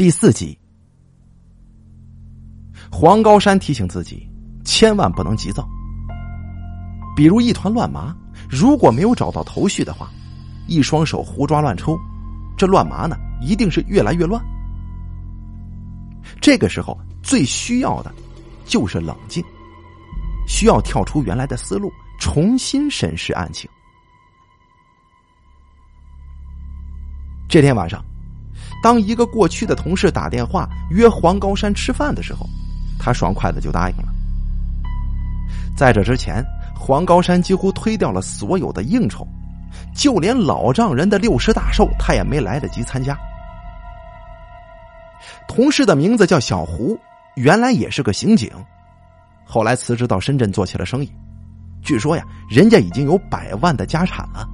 第四集，黄高山提醒自己，千万不能急躁。比如一团乱麻，如果没有找到头绪的话，一双手胡抓乱抽，这乱麻呢，一定是越来越乱。这个时候最需要的，就是冷静，需要跳出原来的思路，重新审视案情。这天晚上，当一个过去的同事打电话约黄高山吃饭的时候，他爽快的就答应了。在这之前，黄高山几乎推掉了所有的应酬，就连老丈人的六十大寿，他也没来得及参加。同事的名字叫小胡，原来也是个刑警，后来辞职到深圳做起了生意。据说呀，人家已经有百万的家产了。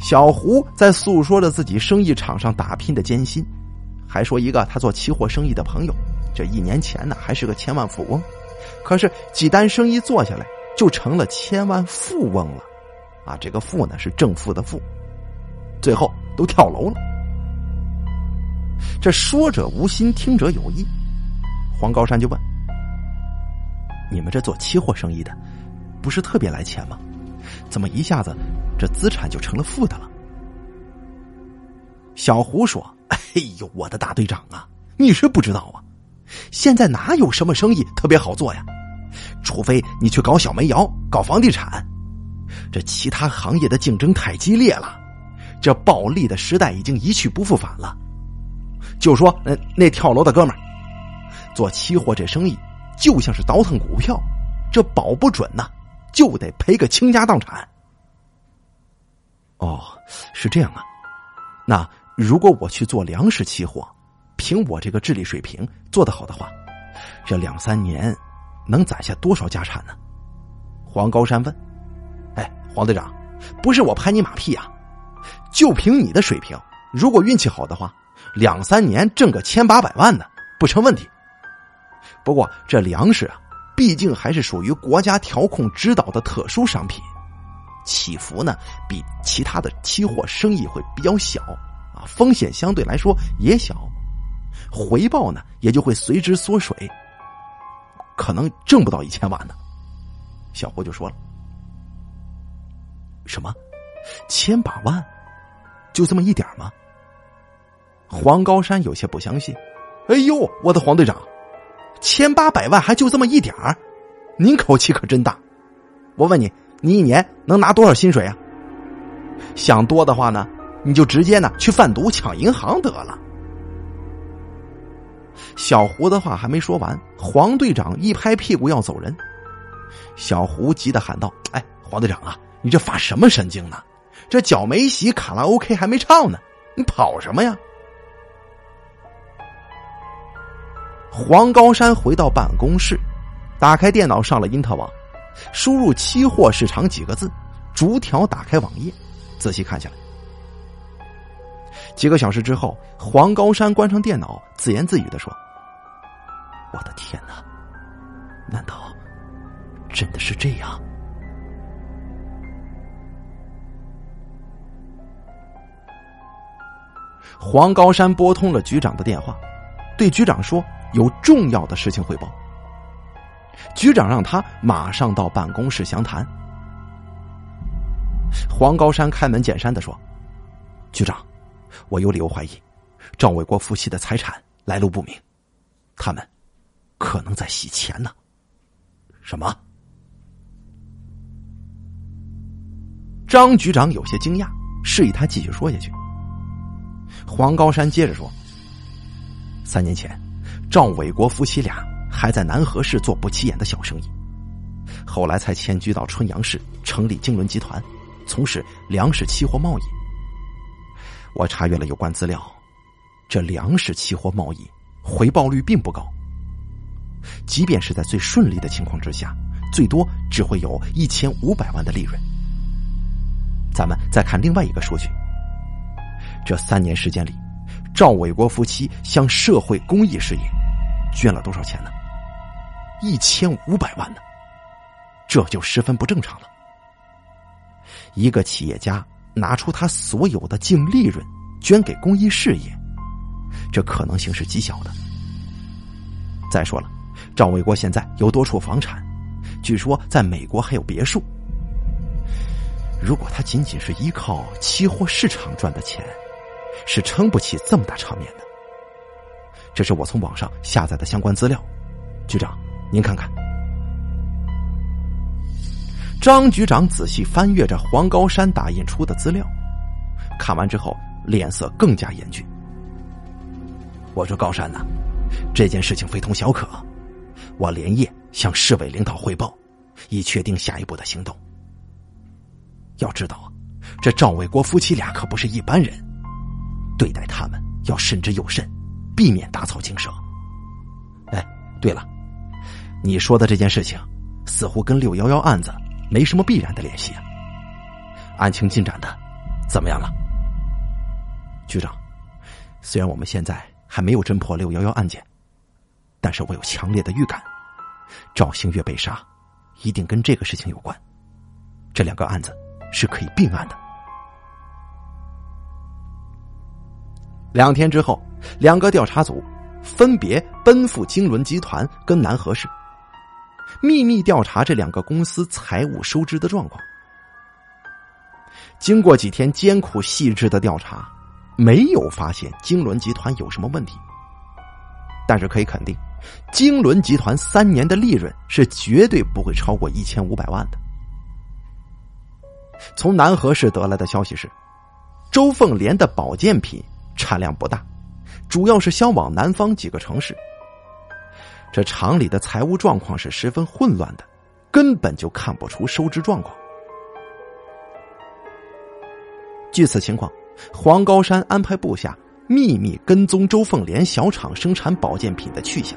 小胡在诉说着自己生意场上打拼的艰辛，还说一个他做期货生意的朋友，这一年前呢还是个千万富翁，可是几单生意做下来就成了千万富翁了，啊，这个富呢是正负的负，最后都跳楼了。这说者无心，听者有意。黄高山就问：“你们这做期货生意的，不是特别来钱吗？怎么一下子？”这资产就成了负的了。小胡说：“哎呦，我的大队长啊，你是不知道啊，现在哪有什么生意特别好做呀？除非你去搞小煤窑、搞房地产，这其他行业的竞争太激烈了，这暴利的时代已经一去不复返了。就说那那跳楼的哥们儿，做期货这生意就像是倒腾股票，这保不准呐，就得赔个倾家荡产。”哦，是这样啊。那如果我去做粮食期货，凭我这个智力水平做得好的话，这两三年能攒下多少家产呢？黄高山问。哎，黄队长，不是我拍你马屁啊，就凭你的水平，如果运气好的话，两三年挣个千八百万呢，不成问题。不过这粮食啊，毕竟还是属于国家调控指导的特殊商品。起伏呢，比其他的期货生意会比较小，啊，风险相对来说也小，回报呢也就会随之缩水，可能挣不到一千万呢。小胡就说了：“什么，千把万，就这么一点吗？”黄高山有些不相信：“哎呦，我的黄队长，千八百万还就这么一点儿？您口气可真大！我问你。”你一年能拿多少薪水啊？想多的话呢，你就直接呢去贩毒抢银行得了。小胡的话还没说完，黄队长一拍屁股要走人。小胡急得喊道：“哎，黄队长啊，你这发什么神经呢？这脚没洗，卡拉 OK 还没唱呢，你跑什么呀？”黄高山回到办公室，打开电脑，上了因特网。输入“期货市场”几个字，逐条打开网页，仔细看下来。几个小时之后，黄高山关上电脑，自言自语的说：“我的天哪，难道真的是这样？”黄高山拨通了局长的电话，对局长说：“有重要的事情汇报。”局长让他马上到办公室详谈。黄高山开门见山的说：“局长，我有理由怀疑，赵伟国夫妻的财产来路不明，他们可能在洗钱呢。”什么？张局长有些惊讶，示意他继续说下去。黄高山接着说：“三年前，赵伟国夫妻俩。”还在南河市做不起眼的小生意，后来才迁居到春阳市，成立京伦集团，从事粮食期货贸易。我查阅了有关资料，这粮食期货贸易回报率并不高，即便是在最顺利的情况之下，最多只会有一千五百万的利润。咱们再看另外一个数据，这三年时间里，赵伟国夫妻向社会公益事业捐了多少钱呢？一千五百万呢，这就十分不正常了。一个企业家拿出他所有的净利润捐给公益事业，这可能性是极小的。再说了，赵伟国现在有多处房产，据说在美国还有别墅。如果他仅仅是依靠期货市场赚的钱，是撑不起这么大场面的。这是我从网上下载的相关资料，局长，您看看。张局长仔细翻阅着黄高山打印出的资料，看完之后脸色更加严峻。我说：“高山呐，这件事情非同小可，我连夜向市委领导汇报，以确定下一步的行动。要知道，这赵伟国夫妻俩可不是一般人，对待他们要慎之又慎，避免打草惊蛇。哎，对了，你说的这件事情，似乎跟六幺幺案子……”没什么必然的联系啊。案情进展的怎么样了，局长？虽然我们现在还没有侦破六幺幺案件，但是我有强烈的预感，赵星月被杀一定跟这个事情有关。这两个案子是可以并案的。两天之后，两个调查组分别奔赴京伦集团跟南河市。秘密调查这两个公司财务收支的状况。经过几天艰苦细致的调查，没有发现京伦集团有什么问题。但是可以肯定，京伦集团三年的利润是绝对不会超过一千五百万的。从南河市得来的消息是，周凤莲的保健品产量不大，主要是销往南方几个城市。这厂里的财务状况是十分混乱的，根本就看不出收支状况。据此情况，黄高山安排部下秘密跟踪周凤莲小厂生产保健品的去向。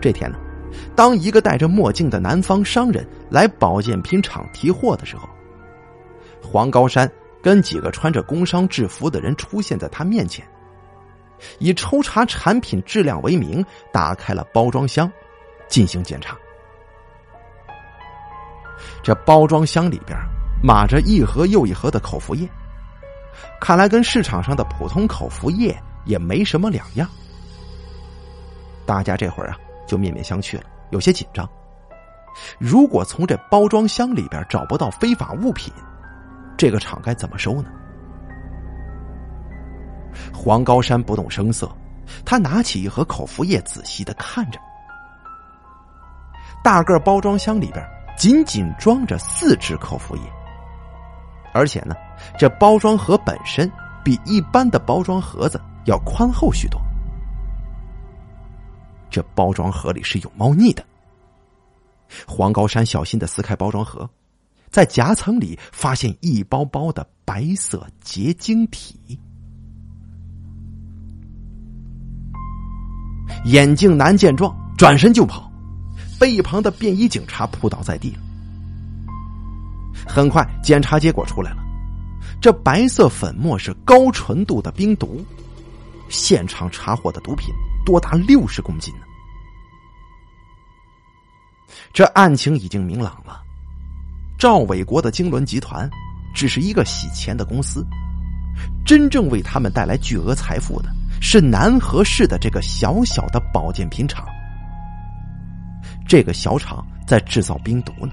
这天呢，当一个戴着墨镜的南方商人来保健品厂提货的时候，黄高山跟几个穿着工商制服的人出现在他面前。以抽查产品质量为名，打开了包装箱，进行检查。这包装箱里边码着一盒又一盒的口服液，看来跟市场上的普通口服液也没什么两样。大家这会儿啊，就面面相觑了，有些紧张。如果从这包装箱里边找不到非法物品，这个厂该怎么收呢？黄高山不动声色，他拿起一盒口服液，仔细的看着。大个包装箱里边仅仅装着四支口服液，而且呢，这包装盒本身比一般的包装盒子要宽厚许多。这包装盒里是有猫腻的。黄高山小心的撕开包装盒，在夹层里发现一包包的白色结晶体。眼镜男见状，转身就跑，被一旁的便衣警察扑倒在地了。很快，检查结果出来了，这白色粉末是高纯度的冰毒，现场查获的毒品多达六十公斤呢。这案情已经明朗了，赵伟国的京伦集团只是一个洗钱的公司，真正为他们带来巨额财富的。是南河市的这个小小的保健品厂，这个小厂在制造冰毒呢。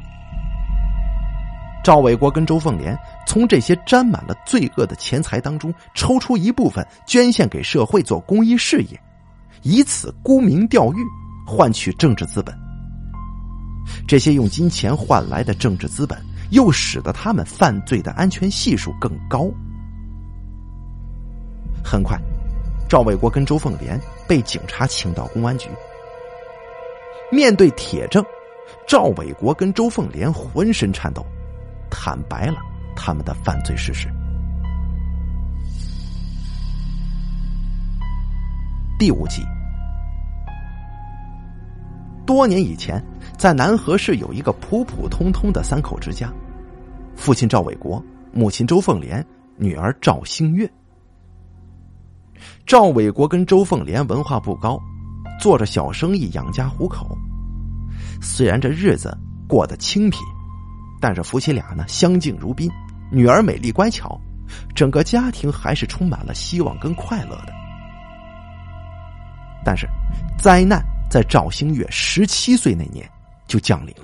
赵伟国跟周凤莲从这些沾满了罪恶的钱财当中抽出一部分捐献给社会做公益事业，以此沽名钓誉，换取政治资本。这些用金钱换来的政治资本，又使得他们犯罪的安全系数更高。很快。赵伟国跟周凤莲被警察请到公安局，面对铁证，赵伟国跟周凤莲浑身颤抖，坦白了他们的犯罪事实。第五集，多年以前，在南河市有一个普普通通的三口之家，父亲赵伟国，母亲周凤莲，女儿赵星月。赵伟国跟周凤莲文化不高，做着小生意养家糊口。虽然这日子过得清贫，但是夫妻俩呢相敬如宾，女儿美丽乖巧，整个家庭还是充满了希望跟快乐的。但是，灾难在赵星月十七岁那年就降临了。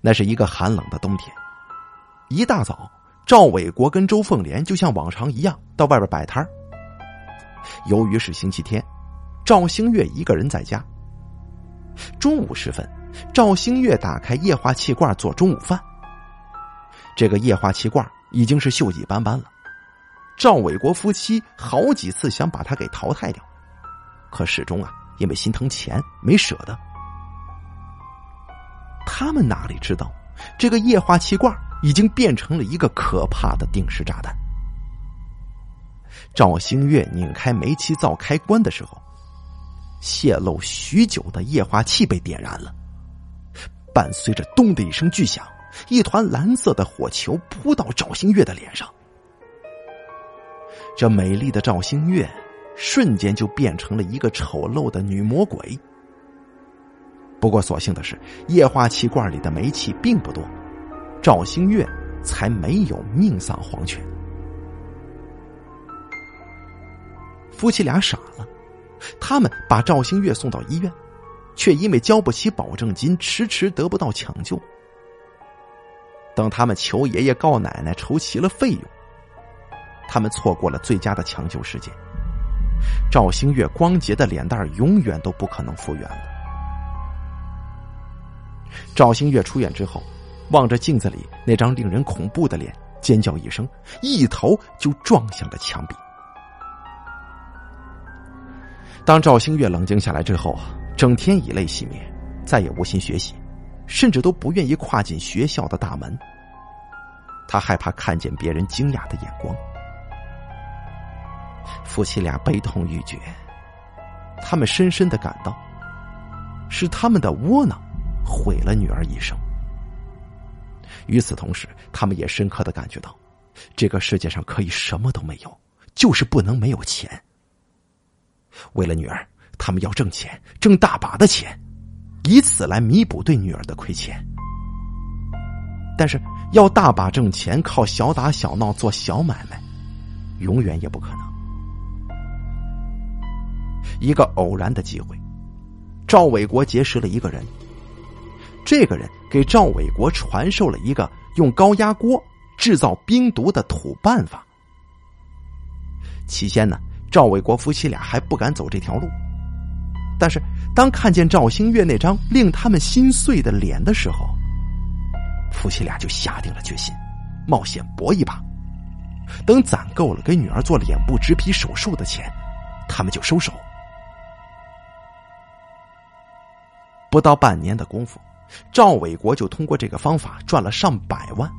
那是一个寒冷的冬天，一大早，赵伟国跟周凤莲就像往常一样到外边摆摊由于是星期天，赵星月一个人在家。中午时分，赵星月打开液化气罐做中午饭。这个液化气罐已经是锈迹斑斑了，赵伟国夫妻好几次想把它给淘汰掉，可始终啊，因为心疼钱没舍得。他们哪里知道，这个液化气罐已经变成了一个可怕的定时炸弹。赵星月拧开煤气灶开关的时候，泄露许久的液化气被点燃了，伴随着“咚”的一声巨响，一团蓝色的火球扑到赵星月的脸上。这美丽的赵星月瞬间就变成了一个丑陋的女魔鬼。不过，所幸的是，液化气罐里的煤气并不多，赵星月才没有命丧黄泉。夫妻俩傻了，他们把赵星月送到医院，却因为交不起保证金，迟迟得不到抢救。等他们求爷爷告奶奶筹齐了费用，他们错过了最佳的抢救时间。赵星月光洁的脸蛋永远都不可能复原了。赵星月出院之后，望着镜子里那张令人恐怖的脸，尖叫一声，一头就撞向了墙壁。当赵星月冷静下来之后，整天以泪洗面，再也无心学习，甚至都不愿意跨进学校的大门。他害怕看见别人惊讶的眼光。夫妻俩悲痛欲绝，他们深深的感到，是他们的窝囊。毁了女儿一生。与此同时，他们也深刻的感觉到，这个世界上可以什么都没有，就是不能没有钱。为了女儿，他们要挣钱，挣大把的钱，以此来弥补对女儿的亏欠。但是，要大把挣钱，靠小打小闹做小买卖，永远也不可能。一个偶然的机会，赵伟国结识了一个人。这个人给赵伟国传授了一个用高压锅制造冰毒的土办法。起先呢，赵伟国夫妻俩还不敢走这条路，但是当看见赵星月那张令他们心碎的脸的时候，夫妻俩就下定了决心，冒险搏一把。等攒够了给女儿做脸部植皮手术的钱，他们就收手。不到半年的功夫。赵伟国就通过这个方法赚了上百万。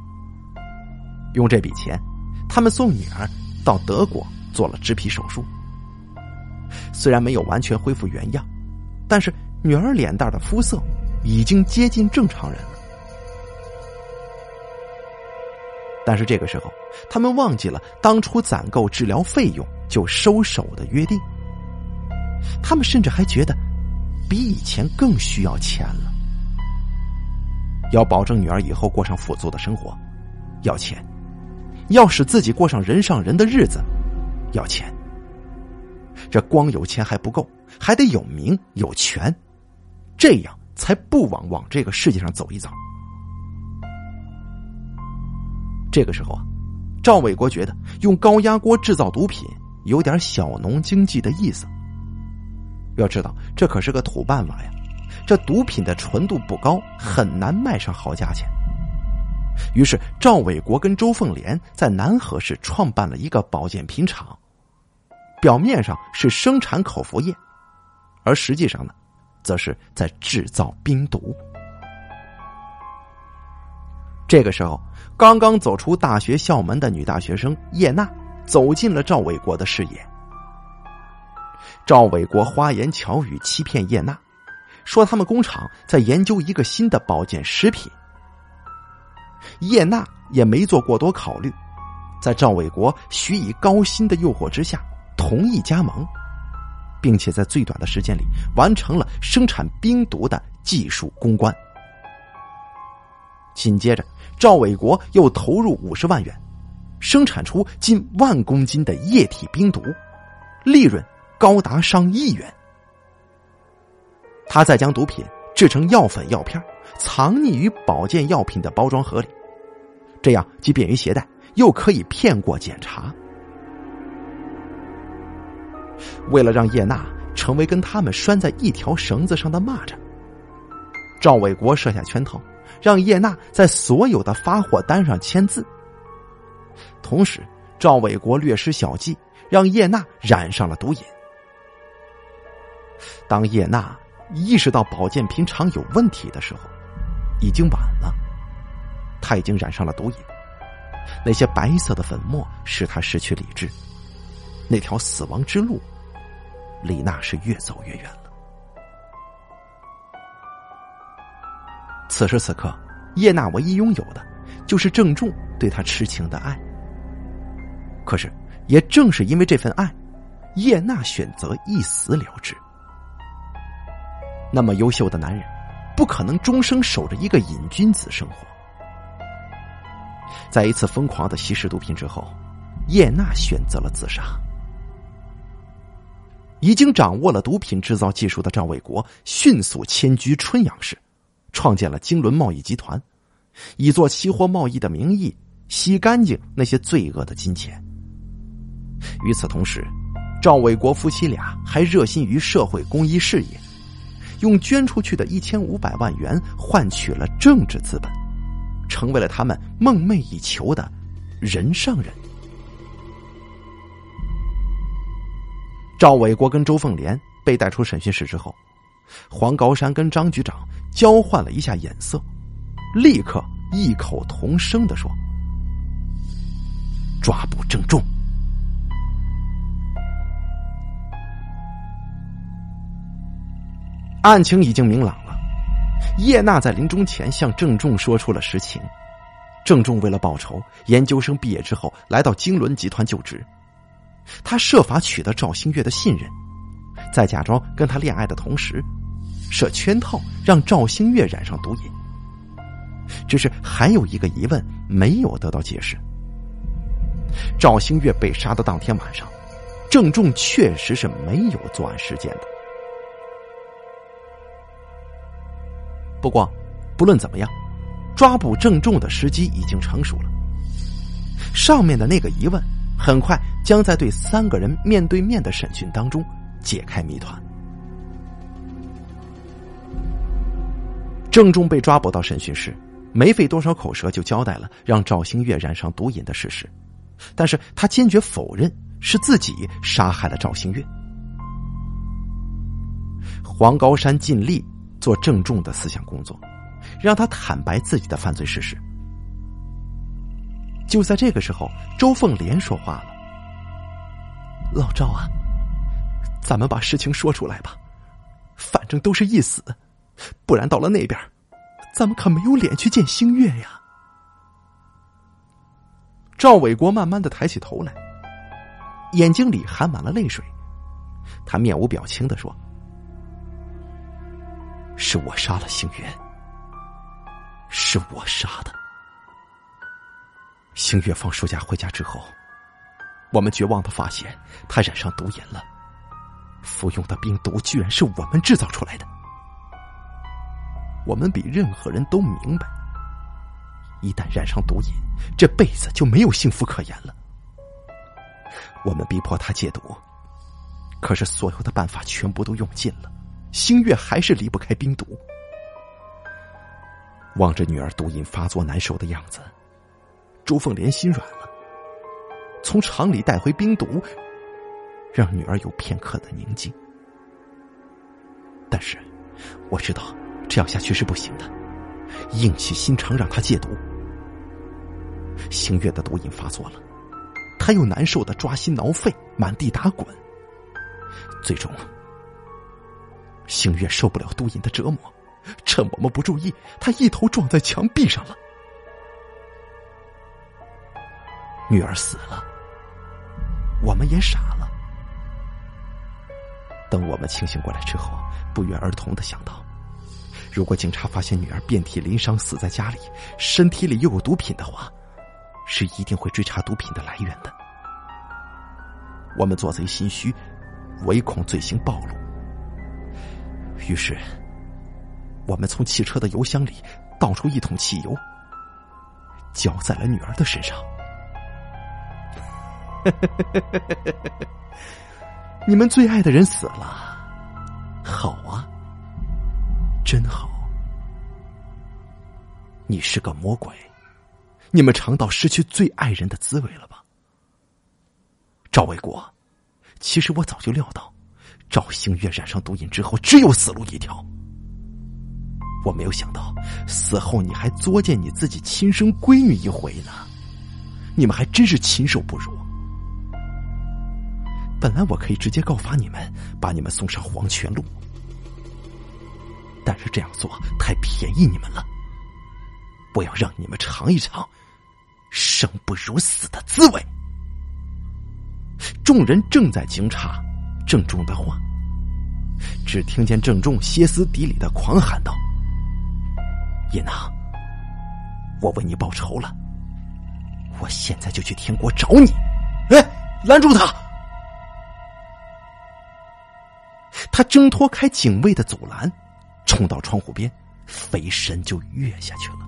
用这笔钱，他们送女儿到德国做了植皮手术。虽然没有完全恢复原样，但是女儿脸蛋的肤色已经接近正常人了。但是这个时候，他们忘记了当初攒够治疗费用就收手的约定。他们甚至还觉得，比以前更需要钱了。要保证女儿以后过上富足的生活，要钱；要使自己过上人上人的日子，要钱。这光有钱还不够，还得有名有权，这样才不枉往这个世界上走一遭。这个时候啊，赵伟国觉得用高压锅制造毒品有点小农经济的意思。要知道，这可是个土办法呀。这毒品的纯度不高，很难卖上好价钱。于是赵伟国跟周凤莲在南河市创办了一个保健品厂，表面上是生产口服液，而实际上呢，则是在制造冰毒。这个时候，刚刚走出大学校门的女大学生叶娜走进了赵伟国的视野。赵伟国花言巧语欺骗叶娜。说他们工厂在研究一个新的保健食品，叶娜也没做过多考虑，在赵伟国许以高薪的诱惑之下，同意加盟，并且在最短的时间里完成了生产冰毒的技术攻关。紧接着，赵伟国又投入五十万元，生产出近万公斤的液体冰毒，利润高达上亿元。他再将毒品制成药粉、药片，藏匿于保健药品的包装盒里，这样既便于携带，又可以骗过检查。为了让叶娜成为跟他们拴在一条绳子上的蚂蚱，赵伟国设下圈套，让叶娜在所有的发货单上签字。同时，赵伟国略施小计，让叶娜染上了毒瘾。当叶娜意识到保健品厂有问题的时候，已经晚了。他已经染上了毒瘾，那些白色的粉末使他失去理智，那条死亡之路，李娜是越走越远了。此时此刻，叶娜唯一拥有的，就是郑重对她痴情的爱。可是，也正是因为这份爱，叶娜选择一死了之。那么优秀的男人，不可能终生守着一个瘾君子生活。在一次疯狂的吸食毒品之后，叶娜选择了自杀。已经掌握了毒品制造技术的赵卫国迅速迁居春阳市，创建了金轮贸易集团，以做期货贸易的名义洗干净那些罪恶的金钱。与此同时，赵伟国夫妻俩还热心于社会公益事业，用捐出去的一千五百万元换取了政治资本，成为了他们梦寐以求的人上人。赵伟国跟周凤莲被带出审讯室之后，黄高山跟张局长交换了一下眼色，立刻异口同声的说：“抓捕郑重。”案情已经明朗了，叶娜在临终前向郑重说出了实情。郑重为了报仇，研究生毕业之后来到京伦集团就职。他设法取得赵星月的信任，在假装跟他恋爱的同时，设圈套让赵星月染上毒瘾。只是还有一个疑问没有得到解释：赵星月被杀的当天晚上，郑重确实是没有作案时间的。不过，不论怎么样，抓捕郑重的时机已经成熟了。上面的那个疑问，很快将在对三个人面对面的审讯当中解开谜团。郑重被抓捕到审讯室，没费多少口舌就交代了让赵星月染上毒瘾的事实，但是他坚决否认是自己杀害了赵星月。黄高山尽力。做郑重的思想工作，让他坦白自己的犯罪事实。就在这个时候，周凤莲说话了：“老赵啊，咱们把事情说出来吧，反正都是一死，不然到了那边，咱们可没有脸去见星月呀。”赵伟国慢慢的抬起头来，眼睛里含满了泪水，他面无表情的说。是我杀了星月，是我杀的。星月放暑假回家之后，我们绝望的发现他染上毒瘾了，服用的冰毒居然是我们制造出来的。我们比任何人都明白，一旦染上毒瘾，这辈子就没有幸福可言了。我们逼迫他戒毒，可是所有的办法全部都用尽了。星月还是离不开冰毒，望着女儿毒瘾发作难受的样子，周凤莲心软了。从厂里带回冰毒，让女儿有片刻的宁静。但是，我知道这样下去是不行的，硬起心肠让她戒毒。星月的毒瘾发作了，他又难受的抓心挠肺，满地打滚，最终。星月受不了毒瘾的折磨，趁我们不注意，他一头撞在墙壁上了。女儿死了，我们也傻了。等我们清醒过来之后，不约而同的想到，如果警察发现女儿遍体鳞伤死在家里，身体里又有毒品的话，是一定会追查毒品的来源的。我们做贼心虚，唯恐罪行暴露，于是我们从汽车的油箱里倒出一桶汽油，浇在了女儿的身上。你们最爱的人死了，好啊，真好。你是个魔鬼，你们尝到失去最爱人的滋味了吧？赵卫国，其实我早就料到，赵星月染上毒瘾之后，只有死路一条。我没有想到，死后你还作践你自己亲生闺女一回呢，你们还真是禽兽不如。本来我可以直接告发你们，把你们送上黄泉路，但是这样做太便宜你们了。我要让你们尝一尝生不如死的滋味。众人正在惊诧郑重的话，只听见郑重歇斯底里的狂喊道：“叶娜，我为你报仇了，我现在就去天国找你！”哎，拦住他！他挣脱开警卫的阻拦，冲到窗户边，飞身就跃下去了。